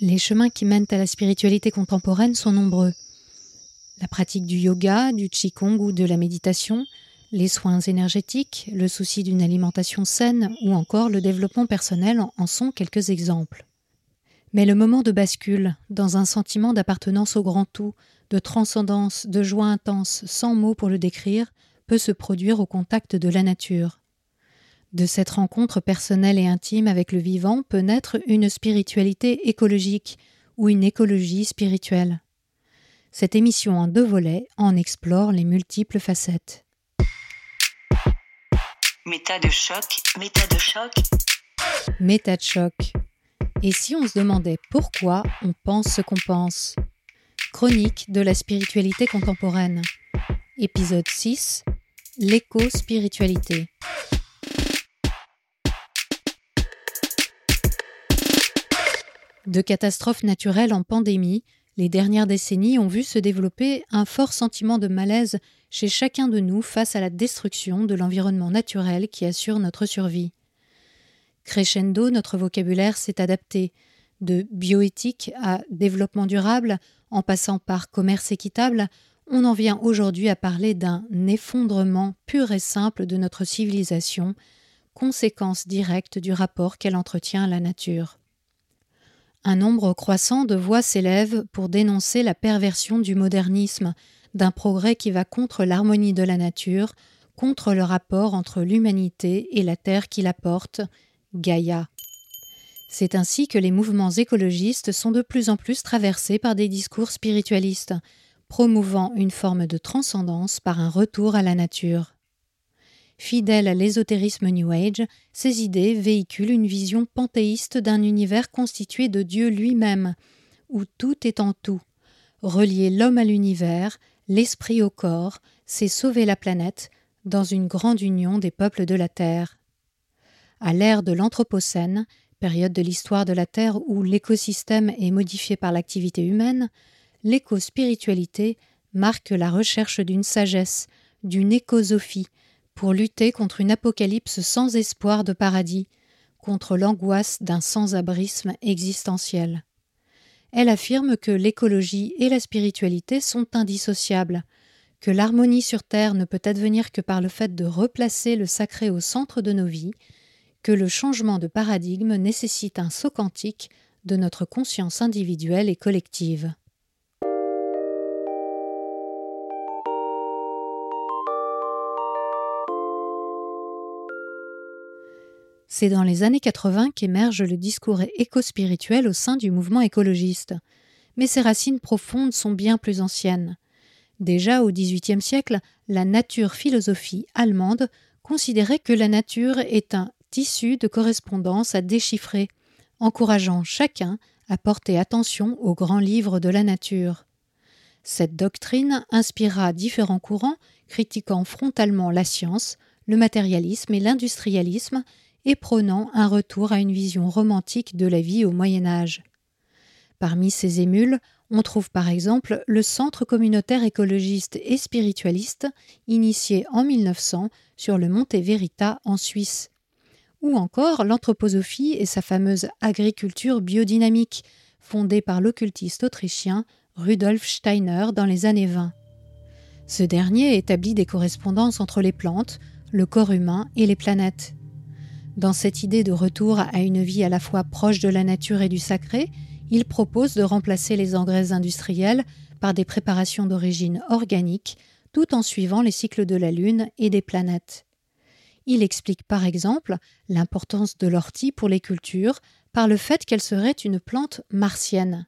Les chemins qui mènent à la spiritualité contemporaine sont nombreux. La pratique du yoga, du qigong ou de la méditation, les soins énergétiques, le souci d'une alimentation saine ou encore le développement personnel en sont quelques exemples. Mais le moment de bascule, dans un sentiment d'appartenance au grand tout, de transcendance, de joie intense, sans mots pour le décrire, peut se produire au contact de la nature. De cette rencontre personnelle et intime avec le vivant peut naître une spiritualité écologique ou une écologie spirituelle. Cette émission en deux volets en explore les multiples facettes. Méta de choc, méta de choc. Méta de choc. Et si on se demandait pourquoi on pense ce qu'on pense? Chronique de la spiritualité contemporaine. Épisode 6 L'éco-spiritualité. De catastrophes naturelles en pandémie, les dernières décennies ont vu se développer un fort sentiment de malaise chez chacun de nous face à la destruction de l'environnement naturel qui assure notre survie. Crescendo, notre vocabulaire s'est adapté, de bioéthique à développement durable, en passant par commerce équitable, on en vient aujourd'hui à parler d'un effondrement pur et simple de notre civilisation, conséquence directe du rapport qu'elle entretient à la nature. Un nombre croissant de voix s'élèvent pour dénoncer la perversion du modernisme, d'un progrès qui va contre l'harmonie de la nature, contre le rapport entre l'humanité et la terre qui la porte, Gaïa. C'est ainsi que les mouvements écologistes sont de plus en plus traversés par des discours spiritualistes, promouvant une forme de transcendance par un retour à la nature. Fidèle à l'ésotérisme New Age, ces idées véhiculent une vision panthéiste d'un univers constitué de Dieu lui-même, où tout est en tout. Relier l'homme à l'univers, l'esprit au corps, c'est sauver la planète dans une grande union des peuples de la Terre. À l'ère de l'Anthropocène, période de l'histoire de la Terre où l'écosystème est modifié par l'activité humaine, l'éco-spiritualité marque la recherche d'une sagesse, d'une écosophie, pour lutter contre une apocalypse sans espoir de paradis, contre l'angoisse d'un sans-abrisme existentiel. Elle affirme que l'écologie et la spiritualité sont indissociables, que l'harmonie sur Terre ne peut advenir que par le fait de replacer le sacré au centre de nos vies que le changement de paradigme nécessite un saut quantique de notre conscience individuelle et collective. C'est dans les années 80 qu'émerge le discours éco-spirituel au sein du mouvement écologiste. Mais ses racines profondes sont bien plus anciennes. Déjà au XVIIIe siècle, la nature-philosophie allemande considérait que la nature est un tissu de correspondance à déchiffrer, encourageant chacun à porter attention aux grands livres de la nature. Cette doctrine inspira différents courants critiquant frontalement la science, le matérialisme et l'industrialisme et prônant un retour à une vision romantique de la vie au Moyen Âge. Parmi ces émules, on trouve par exemple le Centre communautaire écologiste et spiritualiste, initié en 1900 sur le Monte Verita en Suisse, ou encore l'anthroposophie et sa fameuse agriculture biodynamique, fondée par l'occultiste autrichien Rudolf Steiner dans les années 20. Ce dernier établit des correspondances entre les plantes, le corps humain et les planètes. Dans cette idée de retour à une vie à la fois proche de la nature et du sacré, il propose de remplacer les engrais industriels par des préparations d'origine organique, tout en suivant les cycles de la Lune et des planètes. Il explique par exemple l'importance de l'ortie pour les cultures par le fait qu'elle serait une plante martienne.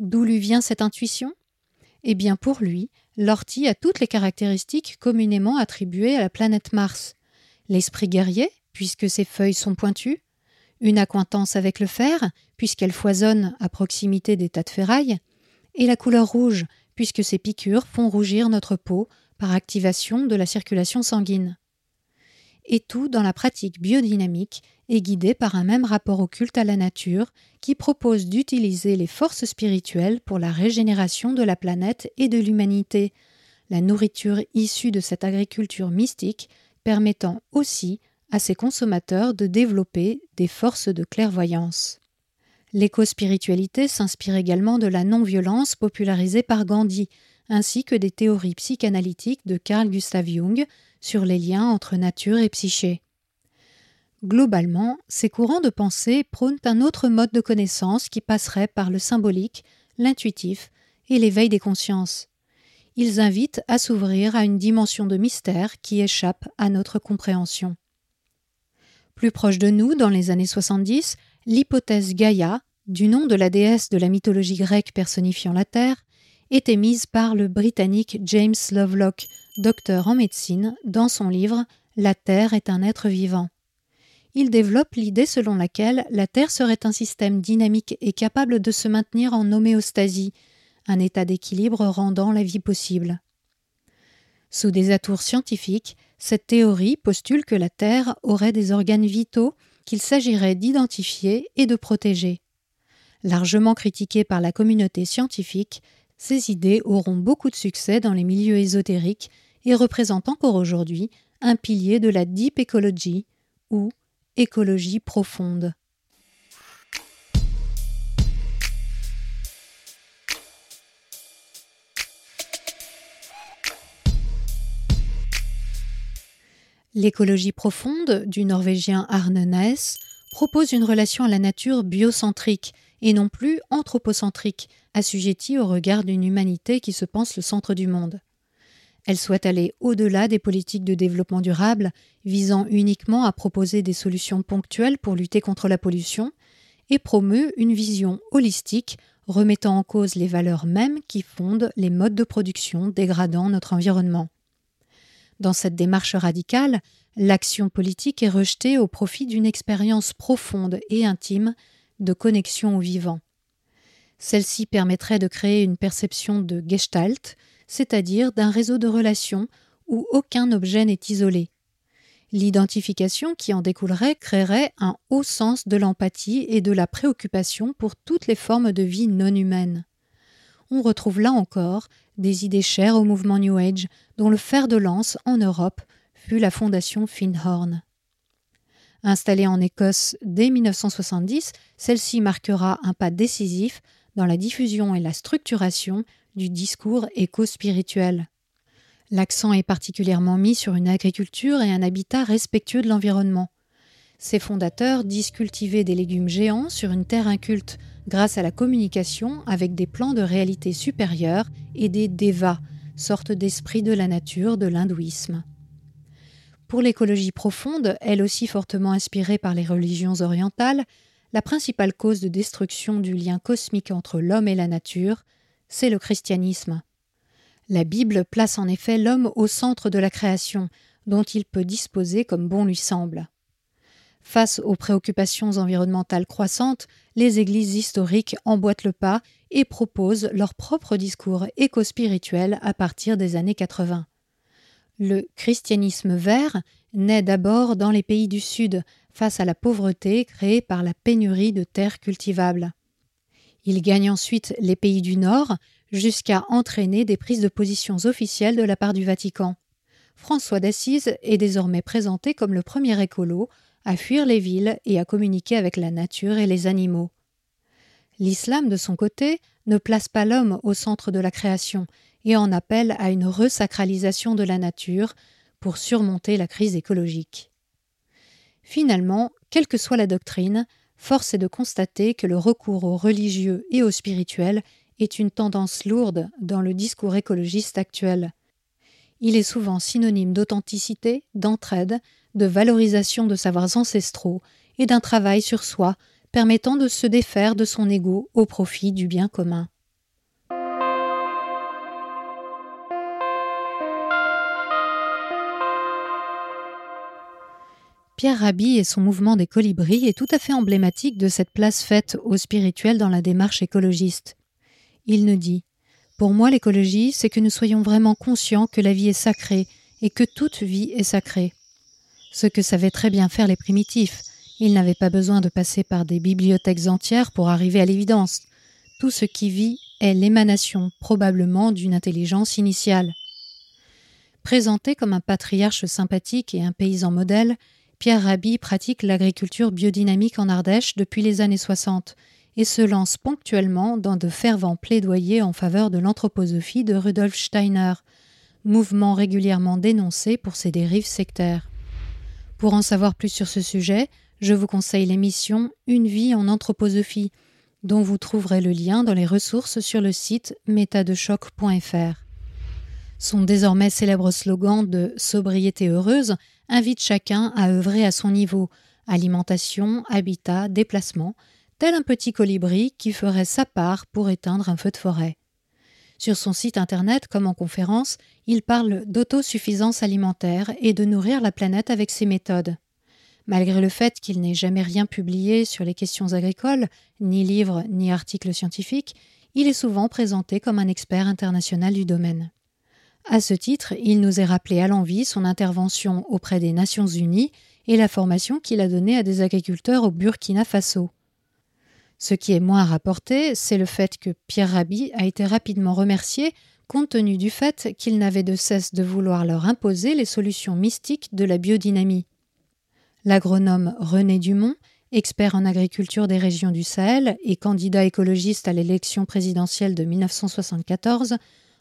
D'où lui vient cette intuition? Eh bien pour lui, l'ortie a toutes les caractéristiques communément attribuées à la planète Mars. L'esprit guerrier, puisque ses feuilles sont pointues, une acquaintance avec le fer, puisqu'elle foisonne à proximité des tas de ferraille, et la couleur rouge, puisque ses piqûres font rougir notre peau par activation de la circulation sanguine. Et tout dans la pratique biodynamique est guidé par un même rapport au culte à la nature qui propose d'utiliser les forces spirituelles pour la régénération de la planète et de l'humanité, la nourriture issue de cette agriculture mystique permettant aussi à ses consommateurs de développer des forces de clairvoyance. L'éco-spiritualité s'inspire également de la non-violence popularisée par Gandhi, ainsi que des théories psychanalytiques de Carl Gustav Jung sur les liens entre nature et psyché. Globalement, ces courants de pensée prônent un autre mode de connaissance qui passerait par le symbolique, l'intuitif et l'éveil des consciences. Ils invitent à s'ouvrir à une dimension de mystère qui échappe à notre compréhension. Plus proche de nous, dans les années 70, l'hypothèse Gaïa, du nom de la déesse de la mythologie grecque personnifiant la Terre, était mise par le Britannique James Lovelock, docteur en médecine, dans son livre La Terre est un être vivant. Il développe l'idée selon laquelle la Terre serait un système dynamique et capable de se maintenir en homéostasie, un état d'équilibre rendant la vie possible. Sous des atours scientifiques, cette théorie postule que la Terre aurait des organes vitaux qu'il s'agirait d'identifier et de protéger. Largement critiquée par la communauté scientifique, ces idées auront beaucoup de succès dans les milieux ésotériques et représentent encore aujourd'hui un pilier de la deep ecology ou écologie profonde. L'écologie profonde du norvégien Arne Næss propose une relation à la nature biocentrique et non plus anthropocentrique, assujettie au regard d'une humanité qui se pense le centre du monde. Elle souhaite aller au-delà des politiques de développement durable, visant uniquement à proposer des solutions ponctuelles pour lutter contre la pollution, et promeut une vision holistique remettant en cause les valeurs mêmes qui fondent les modes de production dégradant notre environnement. Dans cette démarche radicale, l'action politique est rejetée au profit d'une expérience profonde et intime de connexion au vivant. Celle-ci permettrait de créer une perception de gestalt, c'est-à-dire d'un réseau de relations où aucun objet n'est isolé. L'identification qui en découlerait créerait un haut sens de l'empathie et de la préoccupation pour toutes les formes de vie non humaines. On retrouve là encore des idées chères au mouvement New Age, dont le fer de lance en Europe fut la fondation Finhorn. Installée en Écosse dès 1970, celle-ci marquera un pas décisif dans la diffusion et la structuration du discours éco-spirituel. L'accent est particulièrement mis sur une agriculture et un habitat respectueux de l'environnement. Ses fondateurs disent cultiver des légumes géants sur une terre inculte grâce à la communication avec des plans de réalité supérieure et des devas, sorte d'esprit de la nature de l'hindouisme. Pour l'écologie profonde, elle aussi fortement inspirée par les religions orientales, la principale cause de destruction du lien cosmique entre l'homme et la nature, c'est le christianisme. La Bible place en effet l'homme au centre de la création, dont il peut disposer comme bon lui semble. Face aux préoccupations environnementales croissantes, les églises historiques emboîtent le pas et proposent leur propre discours éco-spirituel à partir des années 80. Le christianisme vert naît d'abord dans les pays du Sud, face à la pauvreté créée par la pénurie de terres cultivables. Il gagne ensuite les pays du Nord, jusqu'à entraîner des prises de positions officielles de la part du Vatican. François d'Assise est désormais présenté comme le premier écolo à fuir les villes et à communiquer avec la nature et les animaux. L'islam, de son côté, ne place pas l'homme au centre de la création et en appelle à une resacralisation de la nature pour surmonter la crise écologique. Finalement, quelle que soit la doctrine, force est de constater que le recours au religieux et au spirituel est une tendance lourde dans le discours écologiste actuel. Il est souvent synonyme d'authenticité, d'entraide, de valorisation de savoirs ancestraux et d'un travail sur soi permettant de se défaire de son ego au profit du bien commun. Pierre Rabhi et son mouvement des colibris est tout à fait emblématique de cette place faite au spirituel dans la démarche écologiste. Il nous dit Pour moi, l'écologie, c'est que nous soyons vraiment conscients que la vie est sacrée et que toute vie est sacrée ce que savaient très bien faire les primitifs. Ils n'avaient pas besoin de passer par des bibliothèques entières pour arriver à l'évidence. Tout ce qui vit est l'émanation probablement d'une intelligence initiale. Présenté comme un patriarche sympathique et un paysan modèle, Pierre Rabhi pratique l'agriculture biodynamique en Ardèche depuis les années 60 et se lance ponctuellement dans de fervents plaidoyers en faveur de l'anthroposophie de Rudolf Steiner, mouvement régulièrement dénoncé pour ses dérives sectaires. Pour en savoir plus sur ce sujet, je vous conseille l'émission Une vie en anthroposophie, dont vous trouverez le lien dans les ressources sur le site métadechoc.fr. Son désormais célèbre slogan de sobriété heureuse invite chacun à œuvrer à son niveau, alimentation, habitat, déplacement, tel un petit colibri qui ferait sa part pour éteindre un feu de forêt. Sur son site internet comme en conférence, il parle d'autosuffisance alimentaire et de nourrir la planète avec ses méthodes. Malgré le fait qu'il n'ait jamais rien publié sur les questions agricoles, ni livres ni articles scientifiques, il est souvent présenté comme un expert international du domaine. À ce titre, il nous est rappelé à l'envie son intervention auprès des Nations Unies et la formation qu'il a donnée à des agriculteurs au Burkina Faso. Ce qui est moins rapporté, c'est le fait que Pierre Rabhi a été rapidement remercié compte tenu du fait qu'il n'avait de cesse de vouloir leur imposer les solutions mystiques de la biodynamie. L'agronome René Dumont, expert en agriculture des régions du Sahel et candidat écologiste à l'élection présidentielle de 1974,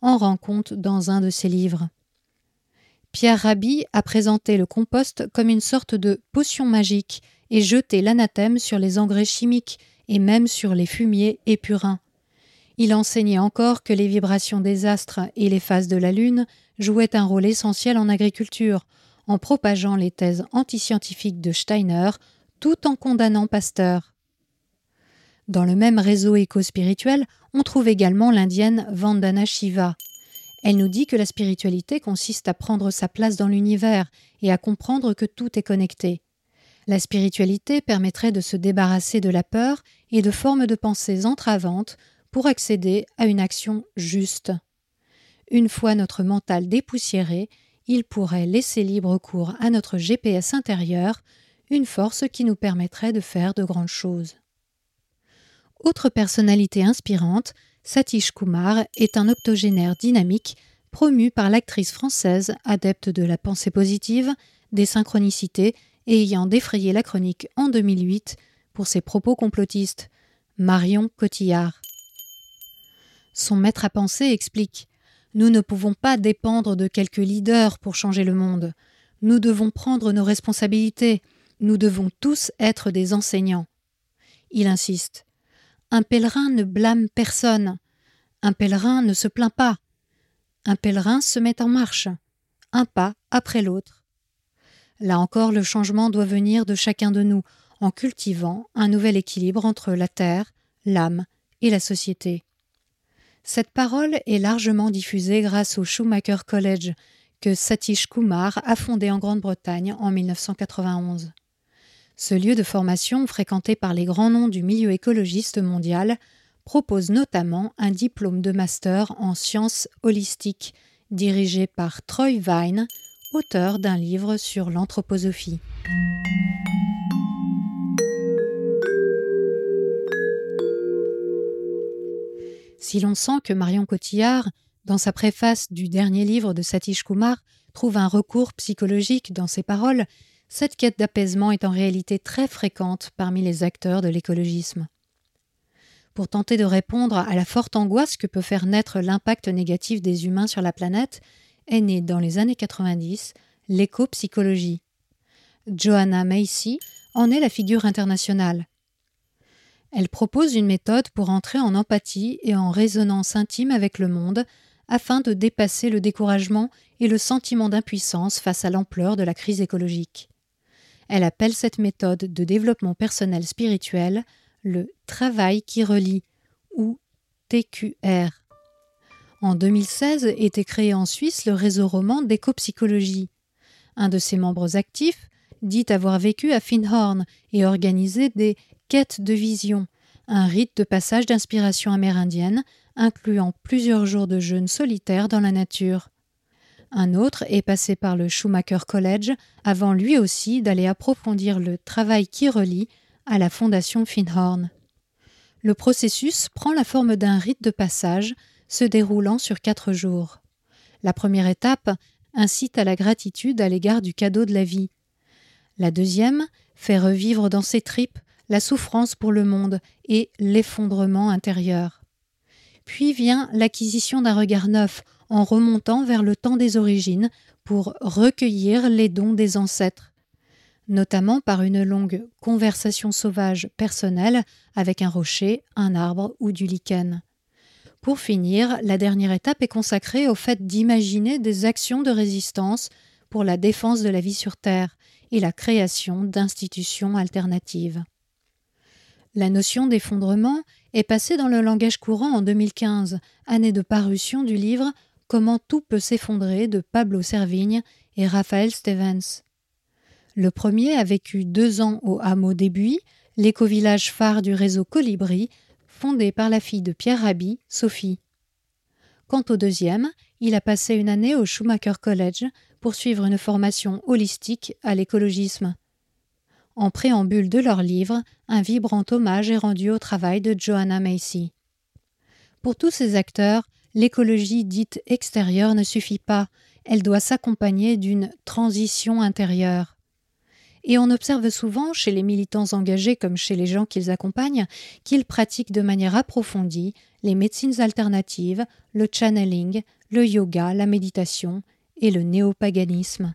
en rend compte dans un de ses livres. Pierre Rabhi a présenté le compost comme une sorte de potion magique et jeté l'anathème sur les engrais chimiques et même sur les fumiers et purins. Il enseignait encore que les vibrations des astres et les phases de la Lune jouaient un rôle essentiel en agriculture, en propageant les thèses antiscientifiques de Steiner, tout en condamnant Pasteur. Dans le même réseau éco-spirituel, on trouve également l'indienne Vandana Shiva. Elle nous dit que la spiritualité consiste à prendre sa place dans l'univers et à comprendre que tout est connecté. La spiritualité permettrait de se débarrasser de la peur et de formes de pensées entravantes pour accéder à une action juste. Une fois notre mental dépoussiéré, il pourrait laisser libre cours à notre GPS intérieur, une force qui nous permettrait de faire de grandes choses. Autre personnalité inspirante, Satish Kumar est un octogénaire dynamique promu par l'actrice française adepte de la pensée positive, des synchronicités ayant défrayé la chronique en 2008 pour ses propos complotistes, Marion Cotillard. Son maître à penser explique Nous ne pouvons pas dépendre de quelques leaders pour changer le monde. Nous devons prendre nos responsabilités. Nous devons tous être des enseignants. Il insiste Un pèlerin ne blâme personne. Un pèlerin ne se plaint pas. Un pèlerin se met en marche, un pas après l'autre, Là encore, le changement doit venir de chacun de nous, en cultivant un nouvel équilibre entre la terre, l'âme et la société. Cette parole est largement diffusée grâce au Schumacher College, que Satish Kumar a fondé en Grande-Bretagne en 1991. Ce lieu de formation, fréquenté par les grands noms du milieu écologiste mondial, propose notamment un diplôme de master en sciences holistiques, dirigé par Troy Vine, auteur d'un livre sur l'anthroposophie. Si l'on sent que Marion Cotillard, dans sa préface du dernier livre de Satish Kumar, trouve un recours psychologique dans ses paroles, cette quête d'apaisement est en réalité très fréquente parmi les acteurs de l'écologisme. Pour tenter de répondre à la forte angoisse que peut faire naître l'impact négatif des humains sur la planète, est née dans les années 90 l'éco-psychologie. Joanna Macy en est la figure internationale. Elle propose une méthode pour entrer en empathie et en résonance intime avec le monde afin de dépasser le découragement et le sentiment d'impuissance face à l'ampleur de la crise écologique. Elle appelle cette méthode de développement personnel spirituel le travail qui relie ou TQR. En 2016 était créé en Suisse le réseau roman d'éco-psychologie. Un de ses membres actifs dit avoir vécu à Finhorn et organisé des quêtes de vision, un rite de passage d'inspiration amérindienne incluant plusieurs jours de jeûne solitaire dans la nature. Un autre est passé par le Schumacher College avant lui aussi d'aller approfondir le travail qui relie à la fondation Finhorn. Le processus prend la forme d'un rite de passage se déroulant sur quatre jours. La première étape incite à la gratitude à l'égard du cadeau de la vie. La deuxième fait revivre dans ses tripes la souffrance pour le monde et l'effondrement intérieur. Puis vient l'acquisition d'un regard neuf en remontant vers le temps des origines pour recueillir les dons des ancêtres, notamment par une longue conversation sauvage personnelle avec un rocher, un arbre ou du lichen. Pour finir, la dernière étape est consacrée au fait d'imaginer des actions de résistance pour la défense de la vie sur Terre et la création d'institutions alternatives. La notion d'effondrement est passée dans le langage courant en 2015, année de parution du livre Comment tout peut s'effondrer de Pablo Servigne et Raphaël Stevens. Le premier a vécu deux ans au hameau des Buis, l'éco-village phare du réseau Colibri, fondé par la fille de Pierre Rabhi, Sophie. Quant au deuxième, il a passé une année au Schumacher College pour suivre une formation holistique à l'écologisme. En préambule de leur livre, un vibrant hommage est rendu au travail de Joanna Macy. Pour tous ces acteurs, l'écologie dite extérieure ne suffit pas, elle doit s'accompagner d'une transition intérieure. Et on observe souvent chez les militants engagés comme chez les gens qu'ils accompagnent qu'ils pratiquent de manière approfondie les médecines alternatives, le channeling, le yoga, la méditation et le néopaganisme.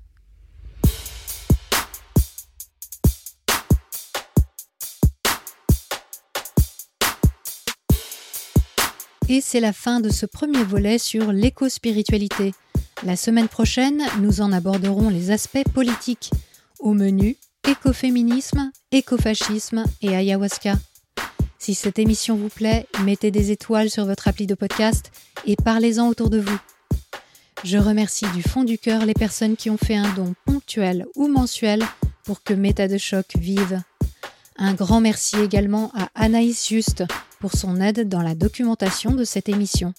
Et c'est la fin de ce premier volet sur l'éco-spiritualité. La semaine prochaine, nous en aborderons les aspects politiques. Au menu, écoféminisme, écofascisme et ayahuasca. Si cette émission vous plaît, mettez des étoiles sur votre appli de podcast et parlez-en autour de vous. Je remercie du fond du cœur les personnes qui ont fait un don ponctuel ou mensuel pour que Méta de choc vive. Un grand merci également à Anaïs Juste pour son aide dans la documentation de cette émission.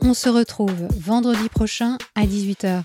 On se retrouve vendredi prochain à 18h.